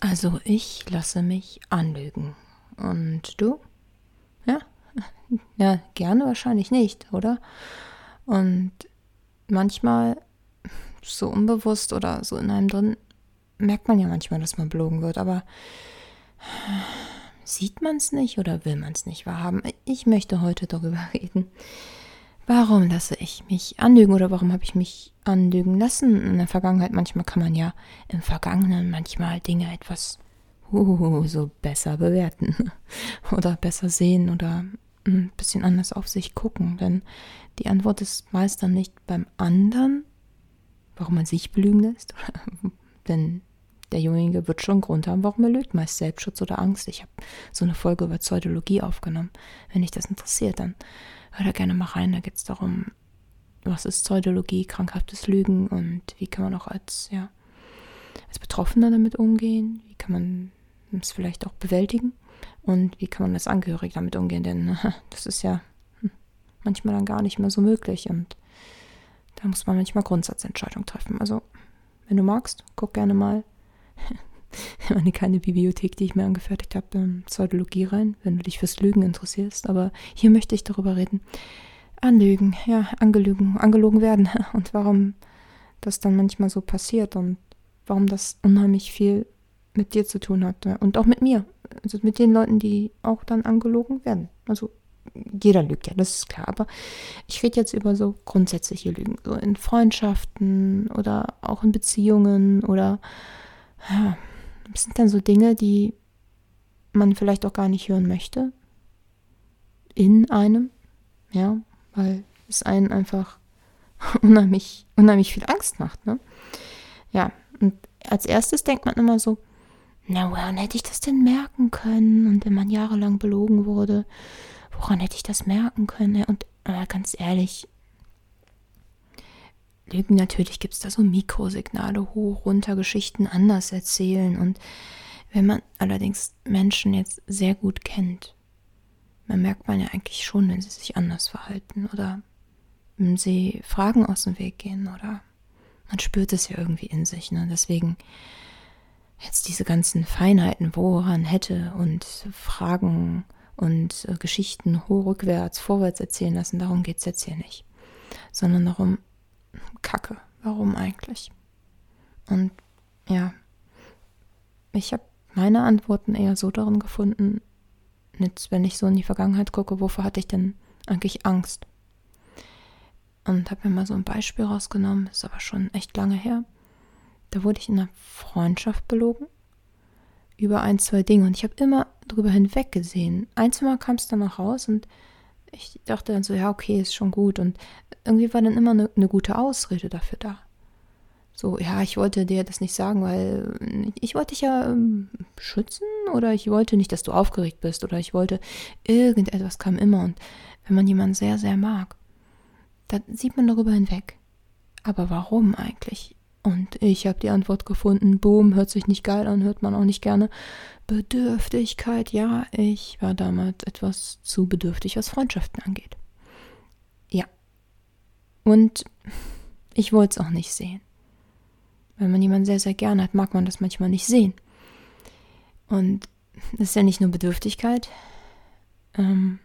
Also ich lasse mich anlügen. Und du? Ja? Ja, gerne wahrscheinlich nicht, oder? Und manchmal, so unbewusst oder so in einem drin, merkt man ja manchmal, dass man belogen wird, aber sieht man es nicht oder will man es nicht wahrhaben? Ich möchte heute darüber reden. Warum lasse ich mich anlügen oder warum habe ich mich anlügen lassen in der Vergangenheit? Manchmal kann man ja im Vergangenen manchmal Dinge etwas uh, so besser bewerten oder besser sehen oder ein bisschen anders auf sich gucken. Denn die Antwort ist meist dann nicht beim anderen, warum man sich belügen lässt. Denn derjenige wird schon einen Grund haben, warum er lügt, meist Selbstschutz oder Angst. Ich habe so eine Folge über Pseudologie aufgenommen. Wenn dich das interessiert, dann hör da gerne mal rein. Da geht es darum, was ist Pseudologie, krankhaftes Lügen und wie kann man auch als, ja, als Betroffener damit umgehen, wie kann man es vielleicht auch bewältigen und wie kann man als Angehöriger damit umgehen, denn das ist ja hm, manchmal dann gar nicht mehr so möglich und da muss man manchmal Grundsatzentscheidungen treffen. Also, wenn du magst, guck gerne mal eine kleine Bibliothek, die ich mir angefertigt habe, ähm, Pseudologie rein, wenn du dich fürs Lügen interessierst. Aber hier möchte ich darüber reden. Anlügen, ja, angelügen, angelogen werden und warum das dann manchmal so passiert und warum das unheimlich viel mit dir zu tun hat und auch mit mir. Also mit den Leuten, die auch dann angelogen werden. Also jeder lügt ja, das ist klar. Aber ich rede jetzt über so grundsätzliche Lügen, so in Freundschaften oder auch in Beziehungen oder das sind dann so Dinge, die man vielleicht auch gar nicht hören möchte. In einem, ja, weil es einen einfach unheimlich, unheimlich viel Angst macht, ne? Ja, und als erstes denkt man immer so, na, woran hätte ich das denn merken können? Und wenn man jahrelang belogen wurde, woran hätte ich das merken können? Und äh, ganz ehrlich, Lügen, natürlich gibt es da so Mikrosignale, hoch, runter, Geschichten anders erzählen. Und wenn man allerdings Menschen jetzt sehr gut kennt, dann merkt man ja eigentlich schon, wenn sie sich anders verhalten oder wenn sie Fragen aus dem Weg gehen oder man spürt es ja irgendwie in sich. Ne? Deswegen jetzt diese ganzen Feinheiten, woran hätte und Fragen und äh, Geschichten hoch, rückwärts, vorwärts erzählen lassen, darum geht es jetzt hier nicht. Sondern darum, Kacke. Warum eigentlich? Und ja, ich habe meine Antworten eher so darin gefunden, jetzt wenn ich so in die Vergangenheit gucke, wovor hatte ich denn eigentlich Angst? Und habe mir mal so ein Beispiel rausgenommen, ist aber schon echt lange her. Da wurde ich in einer Freundschaft belogen über ein, zwei Dinge und ich habe immer drüber hinweggesehen. Ein, zwei Mal kam es dann noch raus und ich dachte dann so, ja, okay, ist schon gut. Und irgendwie war dann immer eine, eine gute Ausrede dafür da. So, ja, ich wollte dir das nicht sagen, weil ich wollte dich ja ähm, schützen oder ich wollte nicht, dass du aufgeregt bist oder ich wollte, irgendetwas kam immer. Und wenn man jemanden sehr, sehr mag, dann sieht man darüber hinweg. Aber warum eigentlich? Und ich habe die Antwort gefunden, boom, hört sich nicht geil an, hört man auch nicht gerne. Bedürftigkeit, ja, ich war damals etwas zu bedürftig, was Freundschaften angeht. Ja. Und ich wollte es auch nicht sehen. Wenn man jemanden sehr, sehr gerne hat, mag man das manchmal nicht sehen. Und das ist ja nicht nur Bedürftigkeit. Ähm,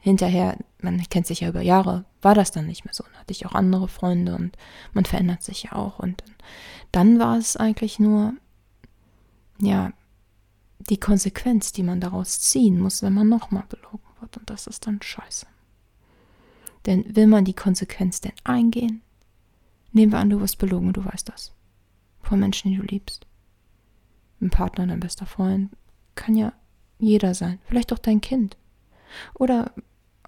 hinterher, man kennt sich ja über Jahre, war das dann nicht mehr so. Dann hatte ich auch andere Freunde und man verändert sich ja auch. Und dann war es eigentlich nur, ja, die Konsequenz, die man daraus ziehen muss, wenn man nochmal belogen wird. Und das ist dann scheiße. Denn will man die Konsequenz denn eingehen? Nehmen wir an, du wirst belogen du weißt das. Von Menschen, die du liebst. Ein Partner, dein bester Freund. Kann ja jeder sein. Vielleicht auch dein Kind. Oder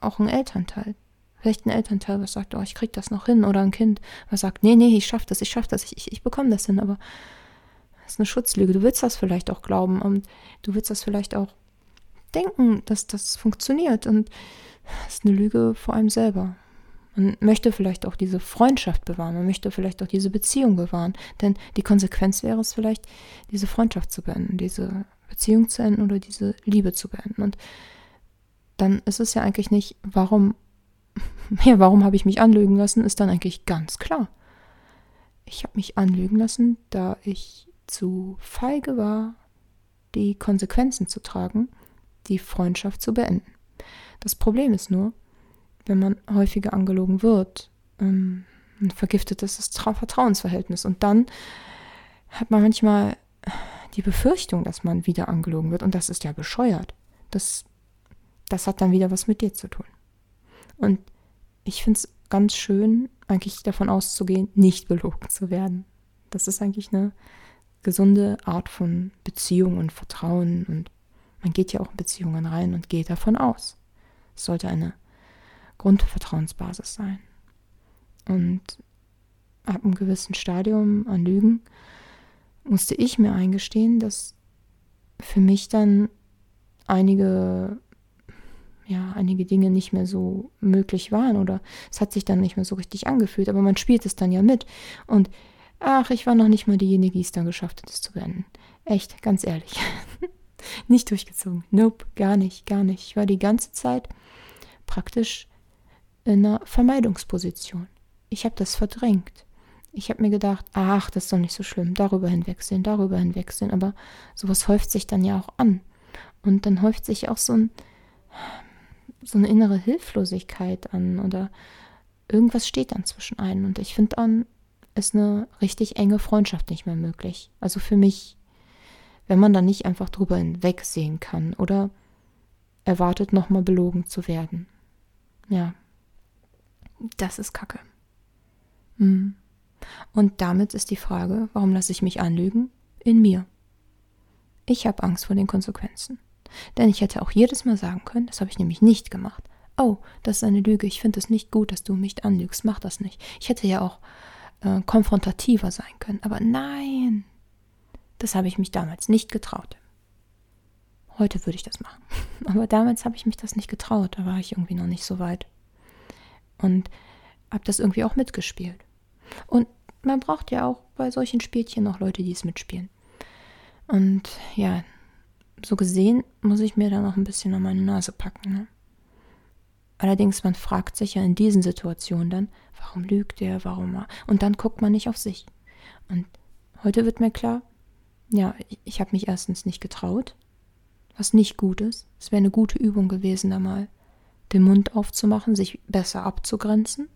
auch ein Elternteil. Vielleicht ein Elternteil, was sagt, oh, ich krieg das noch hin. Oder ein Kind, was sagt, nee, nee, ich schaff das, ich schaff das, ich, ich, ich bekomme das hin. Aber das ist eine Schutzlüge. Du willst das vielleicht auch glauben und du willst das vielleicht auch denken, dass das funktioniert. Und das ist eine Lüge vor allem selber. Man möchte vielleicht auch diese Freundschaft bewahren, man möchte vielleicht auch diese Beziehung bewahren. Denn die Konsequenz wäre es vielleicht, diese Freundschaft zu beenden, diese Beziehung zu enden oder diese Liebe zu beenden. Und dann ist es ja eigentlich nicht, warum, ja, warum habe ich mich anlügen lassen, ist dann eigentlich ganz klar. Ich habe mich anlügen lassen, da ich zu feige war, die Konsequenzen zu tragen, die Freundschaft zu beenden. Das Problem ist nur, wenn man häufiger angelogen wird, ähm, vergiftet es das Vertrauensverhältnis. Und dann hat man manchmal die Befürchtung, dass man wieder angelogen wird. Und das ist ja bescheuert. Das, das hat dann wieder was mit dir zu tun. Und ich finde es ganz schön, eigentlich davon auszugehen, nicht belogen zu werden. Das ist eigentlich eine gesunde Art von Beziehung und Vertrauen und man geht ja auch in Beziehungen rein und geht davon aus. Es sollte eine Grundvertrauensbasis sein. Und ab einem gewissen Stadium an Lügen musste ich mir eingestehen, dass für mich dann einige ja, einige Dinge nicht mehr so möglich waren oder es hat sich dann nicht mehr so richtig angefühlt, aber man spielt es dann ja mit. Und ach, ich war noch nicht mal diejenige, die es dann geschafft hat, es zu beenden. Echt, ganz ehrlich. nicht durchgezogen. Nope, gar nicht, gar nicht. Ich war die ganze Zeit praktisch in einer Vermeidungsposition. Ich habe das verdrängt. Ich habe mir gedacht, ach, das ist doch nicht so schlimm, darüber hinwegsehen, darüber hinwegsehen, aber sowas häuft sich dann ja auch an. Und dann häuft sich auch so ein so eine innere Hilflosigkeit an oder irgendwas steht dann zwischen einen. Und ich finde dann, ist eine richtig enge Freundschaft nicht mehr möglich. Also für mich, wenn man dann nicht einfach drüber hinwegsehen kann oder erwartet, nochmal belogen zu werden. Ja, das ist Kacke. Hm. Und damit ist die Frage, warum lasse ich mich anlügen? In mir. Ich habe Angst vor den Konsequenzen. Denn ich hätte auch jedes Mal sagen können, das habe ich nämlich nicht gemacht. Oh, das ist eine Lüge, ich finde es nicht gut, dass du mich anlügst, mach das nicht. Ich hätte ja auch äh, konfrontativer sein können, aber nein, das habe ich mich damals nicht getraut. Heute würde ich das machen. Aber damals habe ich mich das nicht getraut, da war ich irgendwie noch nicht so weit. Und habe das irgendwie auch mitgespielt. Und man braucht ja auch bei solchen Spielchen noch Leute, die es mitspielen. Und ja, so gesehen muss ich mir da noch ein bisschen an meine Nase packen. Ne? Allerdings, man fragt sich ja in diesen Situationen dann, warum lügt er, warum Und dann guckt man nicht auf sich. Und heute wird mir klar, ja, ich, ich habe mich erstens nicht getraut, was nicht gut ist. Es wäre eine gute Übung gewesen, da mal den Mund aufzumachen, sich besser abzugrenzen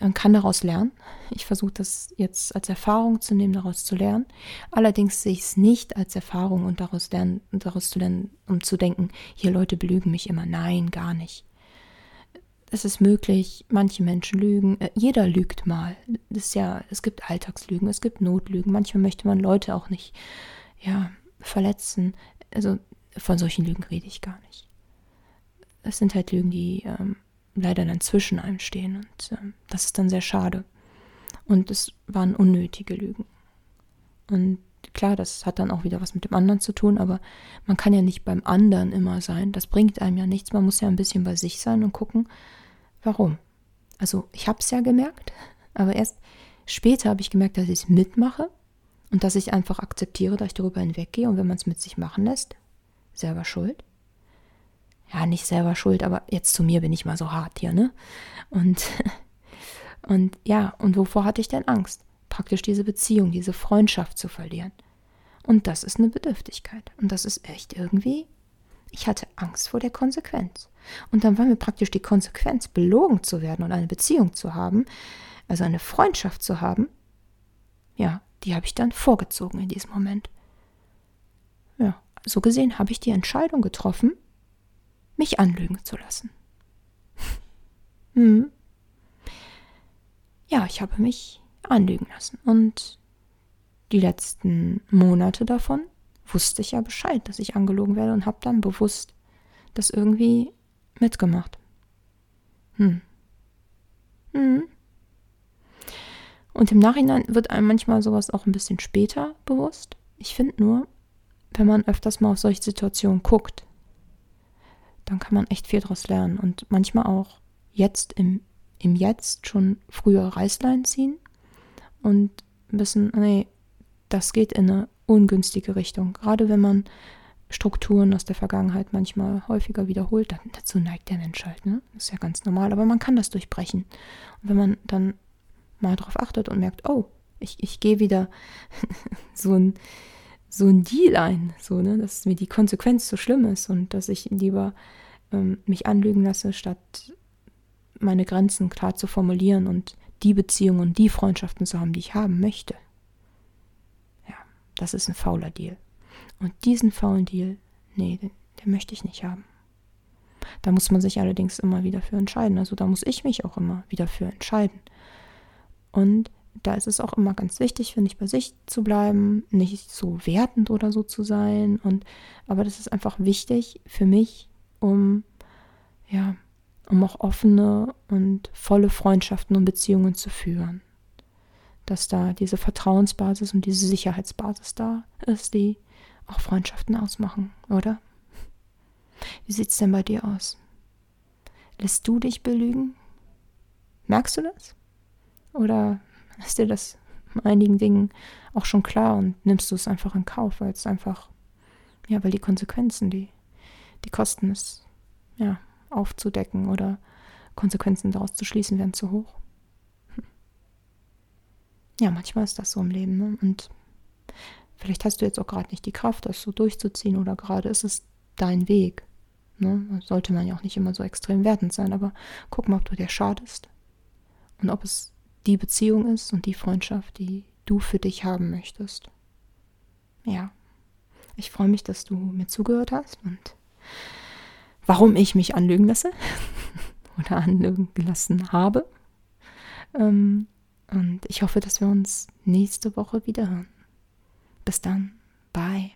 man kann daraus lernen. Ich versuche das jetzt als Erfahrung zu nehmen, daraus zu lernen. Allerdings sehe ich es nicht als Erfahrung und daraus, lernen, daraus zu lernen, um zu denken, hier Leute belügen mich immer. Nein, gar nicht. Es ist möglich, manche Menschen lügen, äh, jeder lügt mal. Das ist ja, es gibt Alltagslügen, es gibt Notlügen. Manchmal möchte man Leute auch nicht, ja, verletzen. Also von solchen Lügen rede ich gar nicht. Es sind halt Lügen, die ähm, leider dann zwischen einem stehen. Und äh, das ist dann sehr schade. Und es waren unnötige Lügen. Und klar, das hat dann auch wieder was mit dem anderen zu tun, aber man kann ja nicht beim anderen immer sein. Das bringt einem ja nichts. Man muss ja ein bisschen bei sich sein und gucken, warum. Also ich habe es ja gemerkt, aber erst später habe ich gemerkt, dass ich es mitmache und dass ich einfach akzeptiere, dass ich darüber hinweggehe und wenn man es mit sich machen lässt, selber schuld ja, nicht selber schuld, aber jetzt zu mir bin ich mal so hart hier, ne? Und, und ja, und wovor hatte ich denn Angst? Praktisch diese Beziehung, diese Freundschaft zu verlieren. Und das ist eine Bedürftigkeit. Und das ist echt irgendwie, ich hatte Angst vor der Konsequenz. Und dann war mir praktisch die Konsequenz, belogen zu werden und eine Beziehung zu haben, also eine Freundschaft zu haben, ja, die habe ich dann vorgezogen in diesem Moment. Ja, so gesehen habe ich die Entscheidung getroffen, mich anlügen zu lassen. hm. Ja, ich habe mich anlügen lassen. Und die letzten Monate davon wusste ich ja Bescheid, dass ich angelogen werde und habe dann bewusst das irgendwie mitgemacht. Hm. Hm. Und im Nachhinein wird einem manchmal sowas auch ein bisschen später bewusst. Ich finde nur, wenn man öfters mal auf solche Situationen guckt, dann kann man echt viel daraus lernen und manchmal auch jetzt im, im Jetzt schon früher Reißlein ziehen und wissen, nee, das geht in eine ungünstige Richtung. Gerade wenn man Strukturen aus der Vergangenheit manchmal häufiger wiederholt, dann dazu neigt der Mensch halt, ne? Das ist ja ganz normal, aber man kann das durchbrechen. Und wenn man dann mal darauf achtet und merkt, oh, Ich, ich gehe wieder so ein, so ein Deal ein, so, ne, dass mir die Konsequenz so schlimm ist und dass ich lieber ähm, mich anlügen lasse, statt meine Grenzen klar zu formulieren und die Beziehungen und die Freundschaften zu haben, die ich haben möchte. Ja, das ist ein fauler Deal. Und diesen faulen Deal, nee, den, den möchte ich nicht haben. Da muss man sich allerdings immer wieder für entscheiden. Also da muss ich mich auch immer wieder für entscheiden. Und da ist es auch immer ganz wichtig, finde ich, bei sich zu bleiben, nicht so wertend oder so zu sein. Und aber das ist einfach wichtig für mich, um ja, um auch offene und volle Freundschaften und Beziehungen zu führen. Dass da diese Vertrauensbasis und diese Sicherheitsbasis da ist, die auch Freundschaften ausmachen, oder? Wie sieht's denn bei dir aus? Lässt du dich belügen? Merkst du das? Oder ist dir das in einigen Dingen auch schon klar und nimmst du es einfach in Kauf, weil es einfach, ja, weil die Konsequenzen, die, die Kosten es, ja, aufzudecken oder Konsequenzen daraus zu schließen, werden zu hoch. Hm. Ja, manchmal ist das so im Leben. Ne? Und vielleicht hast du jetzt auch gerade nicht die Kraft, das so durchzuziehen oder gerade ist es dein Weg. Ne? Sollte man ja auch nicht immer so extrem wertend sein, aber guck mal, ob du dir schadest und ob es die Beziehung ist und die Freundschaft, die du für dich haben möchtest. Ja, ich freue mich, dass du mir zugehört hast und warum ich mich anlügen lasse oder anlügen gelassen habe. Ähm, und ich hoffe, dass wir uns nächste Woche wieder hören. Bis dann. Bye.